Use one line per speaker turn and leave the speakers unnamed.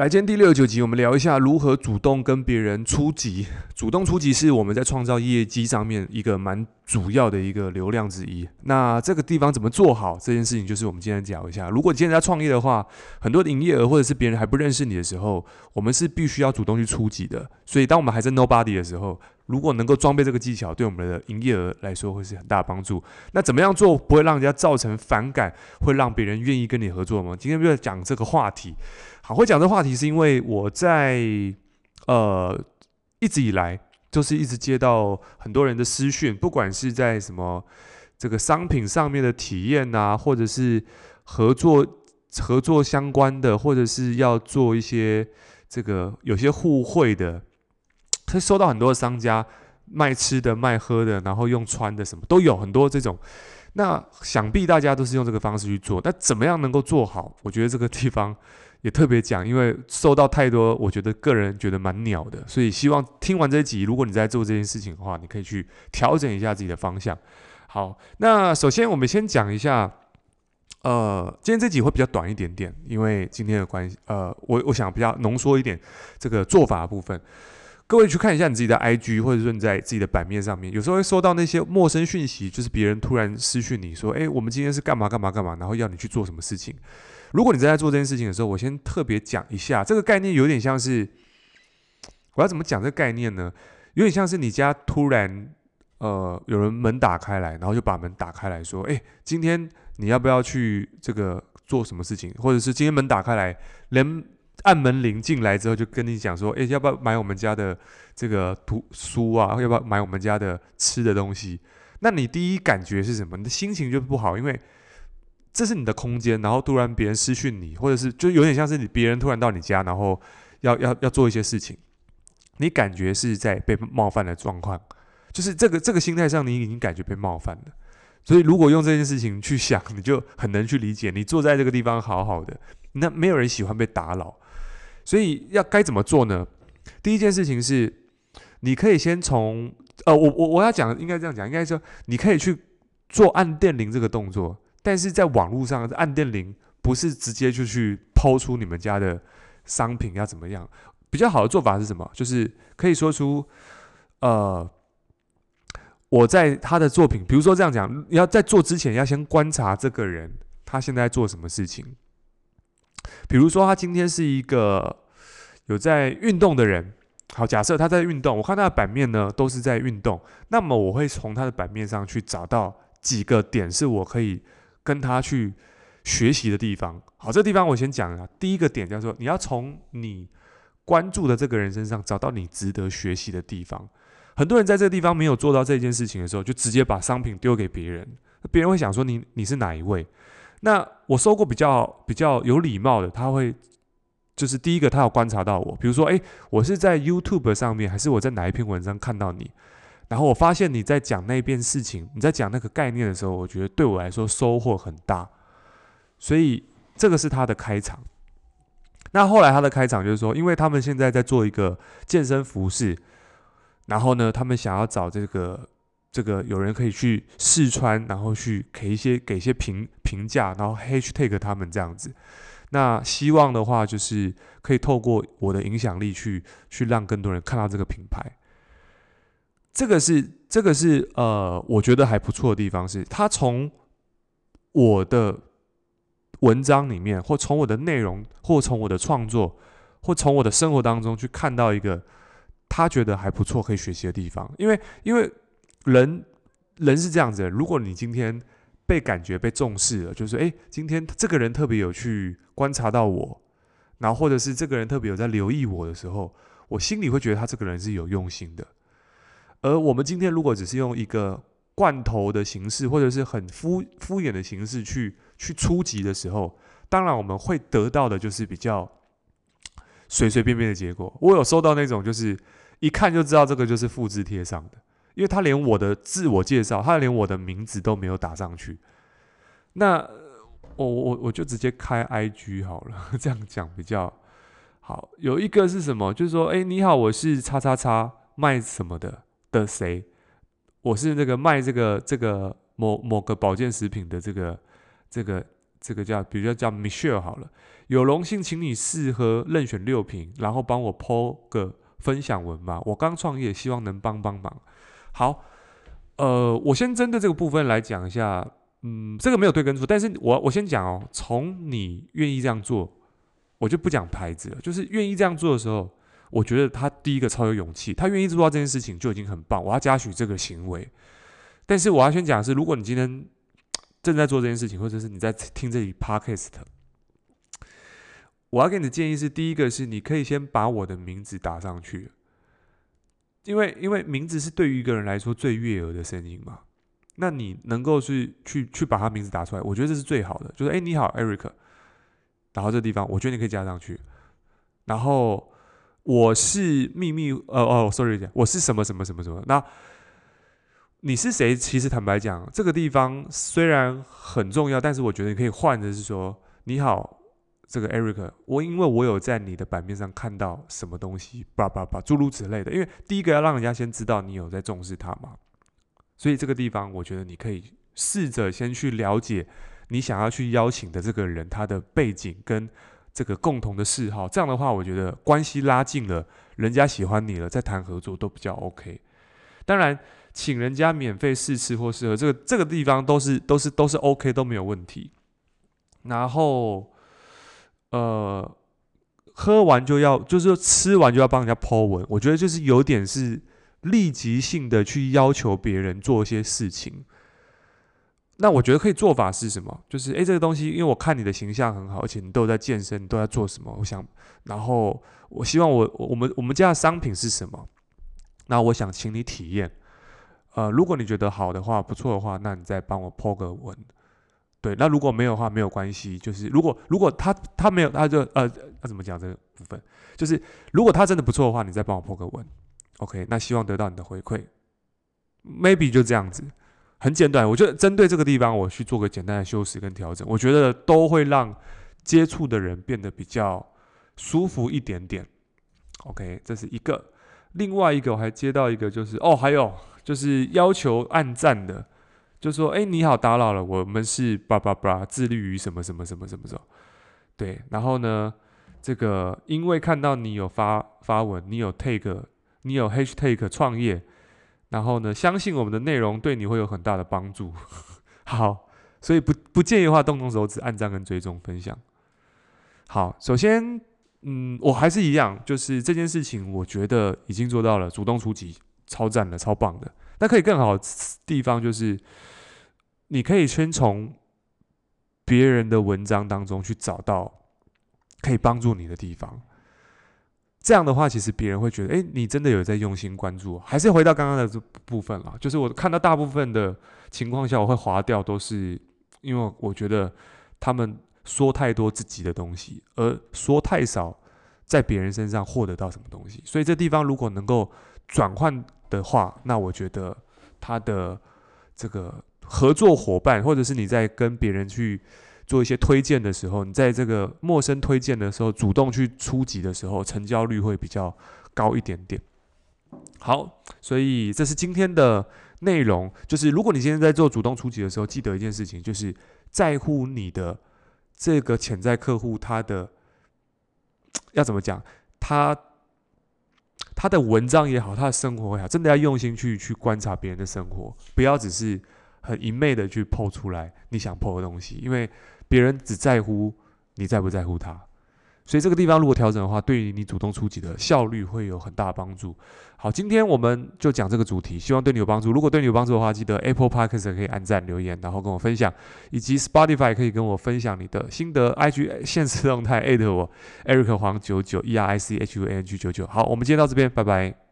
来，今天第六九集，我们聊一下如何主动跟别人出击。主动出击是我们在创造业绩上面一个蛮主要的一个流量之一。那这个地方怎么做好这件事情，就是我们今天讲一下。如果你现在在创业的话，很多的营业额或者是别人还不认识你的时候，我们是必须要主动去出击的。所以，当我们还是 nobody 的时候，如果能够装备这个技巧，对我们的营业额来说会是很大帮助。那怎么样做不会让人家造成反感，会让别人愿意跟你合作吗？今天就要讲这个话题。好，会讲这个话题是因为我在呃一直以来就是一直接到很多人的私讯，不管是在什么这个商品上面的体验啊，或者是合作合作相关的，或者是要做一些这个有些互惠的。他收到很多商家卖吃的、卖喝的，然后用穿的，什么都有很多这种。那想必大家都是用这个方式去做。那怎么样能够做好？我觉得这个地方也特别讲，因为受到太多，我觉得个人觉得蛮鸟的。所以希望听完这一集，如果你在做这件事情的话，你可以去调整一下自己的方向。好，那首先我们先讲一下，呃，今天这集会比较短一点点，因为今天的关系，呃，我我想比较浓缩一点这个做法部分。各位去看一下你自己的 IG，或者说你在自己的版面上面，有时候会收到那些陌生讯息，就是别人突然私讯你说：“诶，我们今天是干嘛干嘛干嘛？”然后要你去做什么事情。如果你正在做这件事情的时候，我先特别讲一下，这个概念有点像是，我要怎么讲这个概念呢？有点像是你家突然呃有人门打开来，然后就把门打开来说：“诶，今天你要不要去这个做什么事情？”或者是今天门打开来连。按门铃进来之后，就跟你讲说：“诶，要不要买我们家的这个图书啊？要不要买我们家的吃的东西？”那你第一感觉是什么？你的心情就不好，因为这是你的空间，然后突然别人私讯你，或者是就有点像是你别人突然到你家，然后要要要做一些事情，你感觉是在被冒犯的状况，就是这个这个心态上，你已经感觉被冒犯了。所以如果用这件事情去想，你就很能去理解。你坐在这个地方好好的，那没有人喜欢被打扰。所以要该怎么做呢？第一件事情是，你可以先从呃，我我我要讲，应该这样讲，应该说你可以去做按电铃这个动作，但是在网络上按电铃不是直接就去抛出你们家的商品要怎么样？比较好的做法是什么？就是可以说出呃，我在他的作品，比如说这样讲，要在做之前要先观察这个人他现在做什么事情。比如说，他今天是一个有在运动的人。好，假设他在运动，我看他的版面呢都是在运动。那么我会从他的版面上去找到几个点是我可以跟他去学习的地方。好，这地方我先讲啊。第一个点叫做你要从你关注的这个人身上找到你值得学习的地方。很多人在这个地方没有做到这件事情的时候，就直接把商品丢给别人。别人会想说你你是哪一位？那我收过比较比较有礼貌的，他会就是第一个，他有观察到我，比如说，诶，我是在 YouTube 上面，还是我在哪一篇文章看到你？然后我发现你在讲那件事情，你在讲那个概念的时候，我觉得对我来说收获很大，所以这个是他的开场。那后来他的开场就是说，因为他们现在在做一个健身服饰，然后呢，他们想要找这个。这个有人可以去试穿，然后去给一些给一些评评价，然后 hashtag 他们这样子。那希望的话，就是可以透过我的影响力去去让更多人看到这个品牌。这个是这个是呃，我觉得还不错的地方是，他从我的文章里面，或从我的内容，或从我的创作，或从我的生活当中去看到一个他觉得还不错可以学习的地方，因为因为。人，人是这样子的。如果你今天被感觉被重视了，就是诶，今天这个人特别有去观察到我，然后或者是这个人特别有在留意我的时候，我心里会觉得他这个人是有用心的。而我们今天如果只是用一个罐头的形式，或者是很敷敷衍的形式去去初级的时候，当然我们会得到的就是比较随随便便的结果。我有收到那种，就是一看就知道这个就是复制贴上的。因为他连我的自我介绍，他连我的名字都没有打上去，那我我我就直接开 IG 好了，这样讲比较好。有一个是什么？就是说，哎，你好，我是叉叉叉卖什么的的谁？我是那个卖这个这个某某个保健食品的这个这个这个叫，比如说叫 Michelle 好了，有荣幸请你试喝任选六瓶，然后帮我 po 个分享文嘛。我刚创业，希望能帮帮忙。好，呃，我先针对这个部分来讲一下，嗯，这个没有对跟错，但是我我先讲哦，从你愿意这样做，我就不讲牌子了，就是愿意这样做的时候，我觉得他第一个超有勇气，他愿意做到这件事情就已经很棒，我要嘉许这个行为。但是我要先讲是，如果你今天正在做这件事情，或者是你在听这里 podcast，我要给你的建议是：第一个是你可以先把我的名字打上去，因为因为名字是对于一个人来说最悦耳的声音嘛。那你能够去去去把他名字打出来，我觉得这是最好的。就是哎，你好，Eric，然后这地方我觉得你可以加上去。然后我是秘密，呃哦，sorry，我是什么什么什么什么。那你是谁？其实坦白讲，这个地方虽然很重要，但是我觉得你可以换的是说：“你好，这个 Eric，我因为我有在你的版面上看到什么东西，叭叭叭，诸如此类的。因为第一个要让人家先知道你有在重视他嘛，所以这个地方我觉得你可以试着先去了解你想要去邀请的这个人他的背景跟这个共同的嗜好。这样的话，我觉得关系拉近了，人家喜欢你了，再谈合作都比较 OK。当然。请人家免费试吃或试喝，这个这个地方都是都是都是 OK 都没有问题。然后，呃，喝完就要，就是说吃完就要帮人家 po 文，我觉得就是有点是立即性的去要求别人做一些事情。那我觉得可以做法是什么？就是诶，这个东西，因为我看你的形象很好，而且你都在健身，你都在做什么？我想，然后我希望我我们我们家的商品是什么？那我想请你体验。呃，如果你觉得好的话，不错的话，那你再帮我 po 个文。对，那如果没有的话，没有关系。就是如果如果他他没有，他就呃，他怎么讲这个部分？就是如果他真的不错的话，你再帮我破个文。OK，那希望得到你的回馈。Maybe 就这样子，很简短。我觉得针对这个地方，我去做个简单的修饰跟调整，我觉得都会让接触的人变得比较舒服一点点。OK，这是一个。另外一个我还接到一个，就是哦，还有。就是要求按赞的，就说：“哎，你好，打扰了，我们是叭叭叭，致力于什么什么什么什么什么。”对，然后呢，这个因为看到你有发发文，你有 take，你有 hashtag 创业，然后呢，相信我们的内容对你会有很大的帮助。好，所以不不建议的话，动动手指按赞跟追踪分享。好，首先，嗯，我还是一样，就是这件事情，我觉得已经做到了，主动出击。超赞的，超棒的。那可以更好的地方就是，你可以先从别人的文章当中去找到可以帮助你的地方。这样的话，其实别人会觉得，哎，你真的有在用心关注。还是回到刚刚的这部分了，就是我看到大部分的情况下，我会划掉，都是因为我觉得他们说太多自己的东西，而说太少在别人身上获得到什么东西。所以这地方如果能够转换。的话，那我觉得他的这个合作伙伴，或者是你在跟别人去做一些推荐的时候，你在这个陌生推荐的时候，主动去出击的时候，成交率会比较高一点点。好，所以这是今天的内容。就是如果你今天在做主动出击的时候，记得一件事情，就是在乎你的这个潜在客户，他的要怎么讲，他。他的文章也好，他的生活也好，真的要用心去去观察别人的生活，不要只是很一昧的去剖出来你想剖的东西，因为别人只在乎你在不在乎他。所以这个地方如果调整的话，对于你主动出击的效率会有很大帮助。好，今天我们就讲这个主题，希望对你有帮助。如果对你有帮助的话，记得 Apple Podcast 可以按赞留言，然后跟我分享，以及 Spotify 可以跟我分享你的心得。IG 现实动态艾特我，Eric 黄九九 E R I C H U N G 九九。好，我们今天到这边，拜拜。